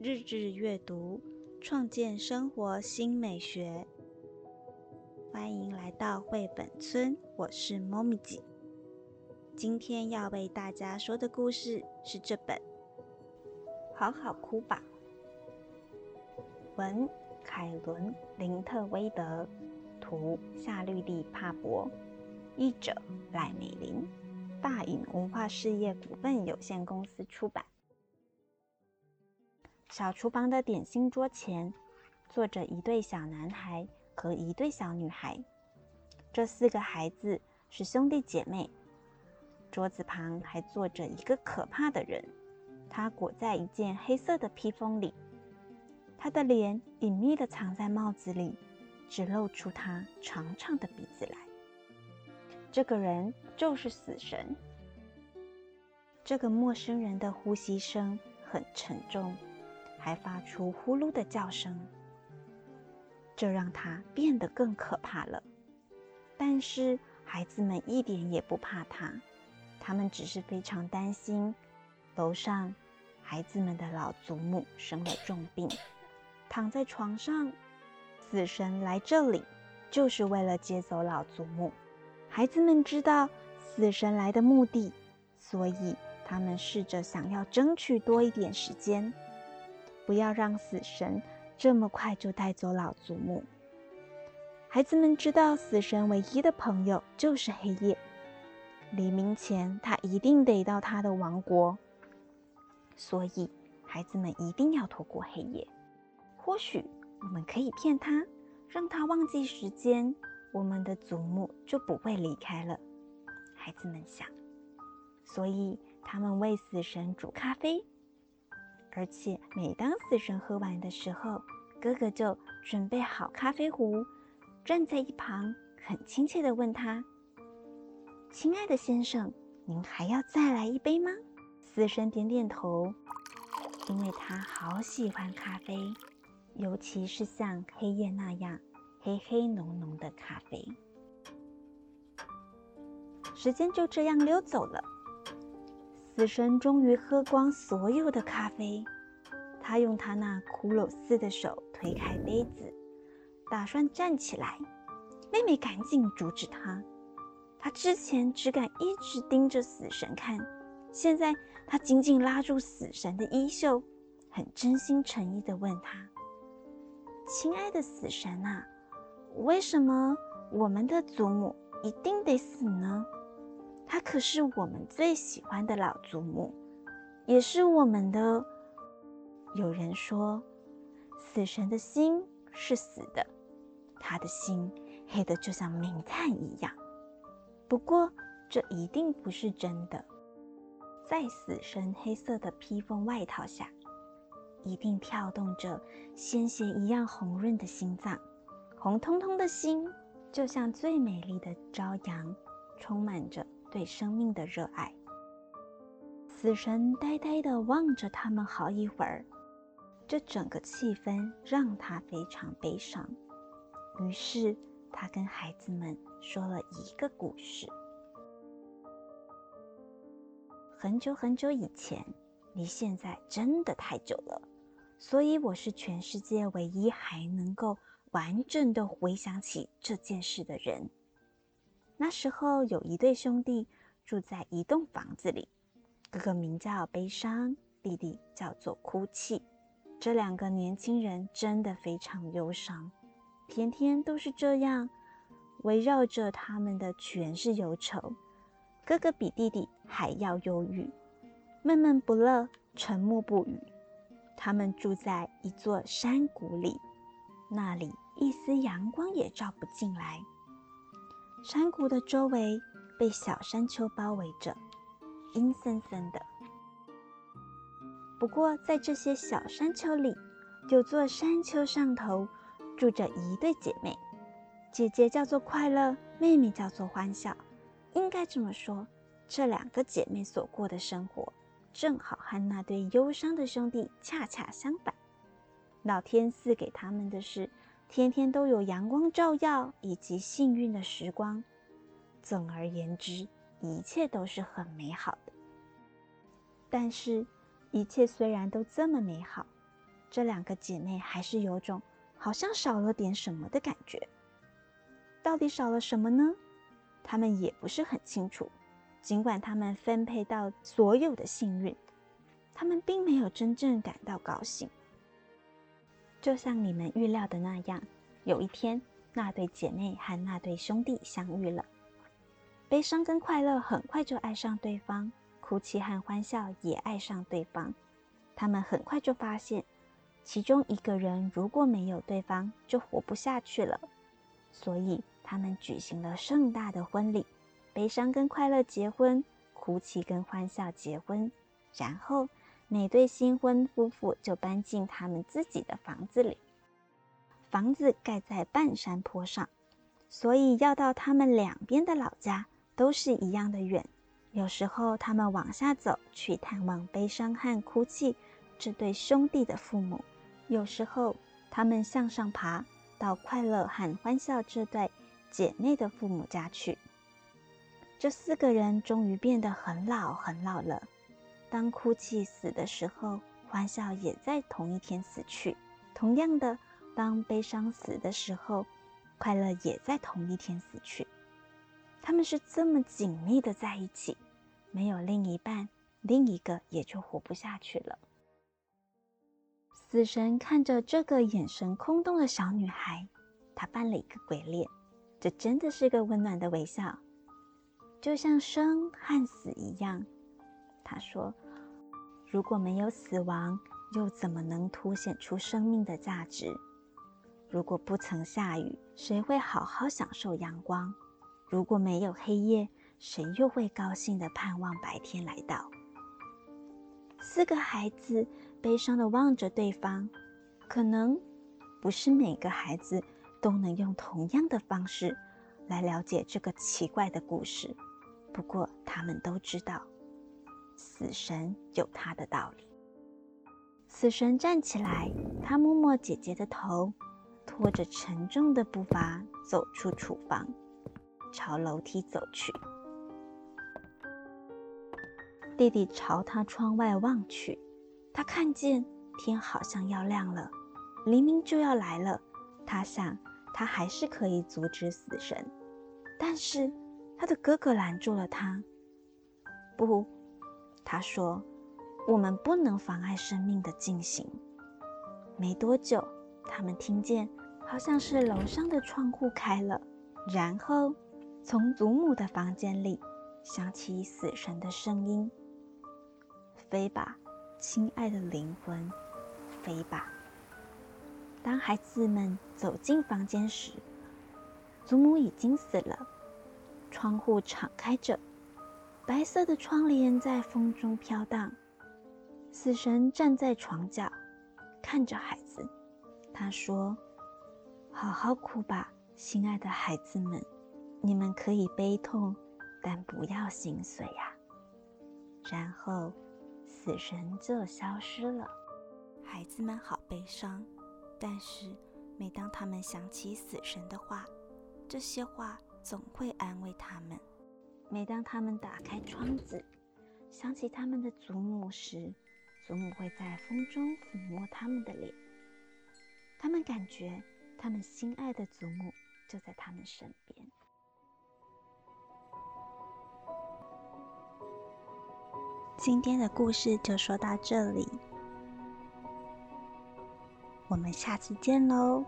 日日阅读，创建生活新美学。欢迎来到绘本村，我是猫咪姐。今天要为大家说的故事是这本《好好哭吧》。文：凯伦·林特威德，图：夏绿蒂·帕博，译者：赖美玲。大隐文化事业股份有限公司出版。小厨房的点心桌前，坐着一对小男孩和一对小女孩。这四个孩子是兄弟姐妹。桌子旁还坐着一个可怕的人，他裹在一件黑色的披风里，他的脸隐秘地藏在帽子里，只露出他长长的鼻子来。这个人就是死神。这个陌生人的呼吸声很沉重，还发出呼噜的叫声，这让他变得更可怕了。但是孩子们一点也不怕他，他们只是非常担心，楼上孩子们的老祖母生了重病，躺在床上。死神来这里就是为了接走老祖母。孩子们知道死神来的目的，所以他们试着想要争取多一点时间，不要让死神这么快就带走老祖母。孩子们知道死神唯一的朋友就是黑夜，黎明前他一定得到他的王国，所以孩子们一定要拖过黑夜。或许我们可以骗他，让他忘记时间。我们的祖母就不会离开了，孩子们想。所以他们为死神煮咖啡，而且每当死神喝完的时候，哥哥就准备好咖啡壶，站在一旁，很亲切地问他：“亲爱的先生，您还要再来一杯吗？”死神点点头，因为他好喜欢咖啡，尤其是像黑夜那样。黑黑浓浓的咖啡，时间就这样溜走了。死神终于喝光所有的咖啡，他用他那骷髅似的手推开杯子，打算站起来。妹妹赶紧阻止他。他之前只敢一直盯着死神看，现在他紧紧拉住死神的衣袖，很真心诚意地问他：“亲爱的死神啊！”为什么我们的祖母一定得死呢？她可是我们最喜欢的老祖母，也是我们的。有人说，死神的心是死的，他的心黑的就像明炭一样。不过，这一定不是真的。在死神黑色的披风外套下，一定跳动着鲜血一样红润的心脏。红彤彤的心，就像最美丽的朝阳，充满着对生命的热爱。死神呆呆地望着他们好一会儿，这整个气氛让他非常悲伤。于是，他跟孩子们说了一个故事：很久很久以前，离现在真的太久了，所以我是全世界唯一还能够。完整的回想起这件事的人，那时候有一对兄弟住在一栋房子里，哥哥名叫悲伤，弟弟叫做哭泣。这两个年轻人真的非常忧伤，天天都是这样，围绕着他们的全是忧愁。哥哥比弟弟还要忧郁，闷闷不乐，沉默不语。他们住在一座山谷里。那里一丝阳光也照不进来。山谷的周围被小山丘包围着，阴森森的。不过，在这些小山丘里，有座山丘上头住着一对姐妹，姐姐叫做快乐，妹妹叫做欢笑。应该这么说，这两个姐妹所过的生活，正好和那对忧伤的兄弟恰恰相反。老天赐给他们的是天天都有阳光照耀，以及幸运的时光。总而言之，一切都是很美好的。但是，一切虽然都这么美好，这两个姐妹还是有种好像少了点什么的感觉。到底少了什么呢？她们也不是很清楚。尽管她们分配到所有的幸运，她们并没有真正感到高兴。就像你们预料的那样，有一天，那对姐妹和那对兄弟相遇了。悲伤跟快乐很快就爱上对方，哭泣和欢笑也爱上对方。他们很快就发现，其中一个人如果没有对方，就活不下去了。所以，他们举行了盛大的婚礼，悲伤跟快乐结婚，哭泣跟欢笑结婚。然后，每对新婚夫妇就搬进他们自己的房子里。房子盖在半山坡上，所以要到他们两边的老家。都是一样的远。有时候他们往下走去探望悲伤和哭泣这对兄弟的父母；有时候他们向上爬到快乐和欢笑这对姐妹的父母家去。这四个人终于变得很老很老了。当哭泣死的时候，欢笑也在同一天死去。同样的，当悲伤死的时候，快乐也在同一天死去。他们是这么紧密的在一起，没有另一半，另一个也就活不下去了。死神看着这个眼神空洞的小女孩，她扮了一个鬼脸，这真的是个温暖的微笑，就像生和死一样。他说：“如果没有死亡，又怎么能凸显出生命的价值？如果不曾下雨，谁会好好享受阳光？”如果没有黑夜，谁又会高兴的盼望白天来到？四个孩子悲伤的望着对方，可能不是每个孩子都能用同样的方式来了解这个奇怪的故事。不过，他们都知道，死神有他的道理。死神站起来，他摸摸姐姐的头，拖着沉重的步伐走出厨房。朝楼梯走去，弟弟朝他窗外望去，他看见天好像要亮了，黎明就要来了。他想，他还是可以阻止死神，但是他的哥哥拦住了他。不，他说：“我们不能妨碍生命的进行。”没多久，他们听见，好像是楼上的窗户开了，然后。从祖母的房间里响起死神的声音：“飞吧，亲爱的灵魂，飞吧。”当孩子们走进房间时，祖母已经死了。窗户敞开着，白色的窗帘在风中飘荡。死神站在床角，看着孩子。他说：“好好哭吧，心爱的孩子们。”你们可以悲痛，但不要心碎呀。然后，死神就消失了。孩子们好悲伤，但是每当他们想起死神的话，这些话总会安慰他们。每当他们打开窗子，想起他们的祖母时，祖母会在风中抚摸他们的脸。他们感觉，他们心爱的祖母就在他们身边。今天的故事就说到这里，我们下次见喽。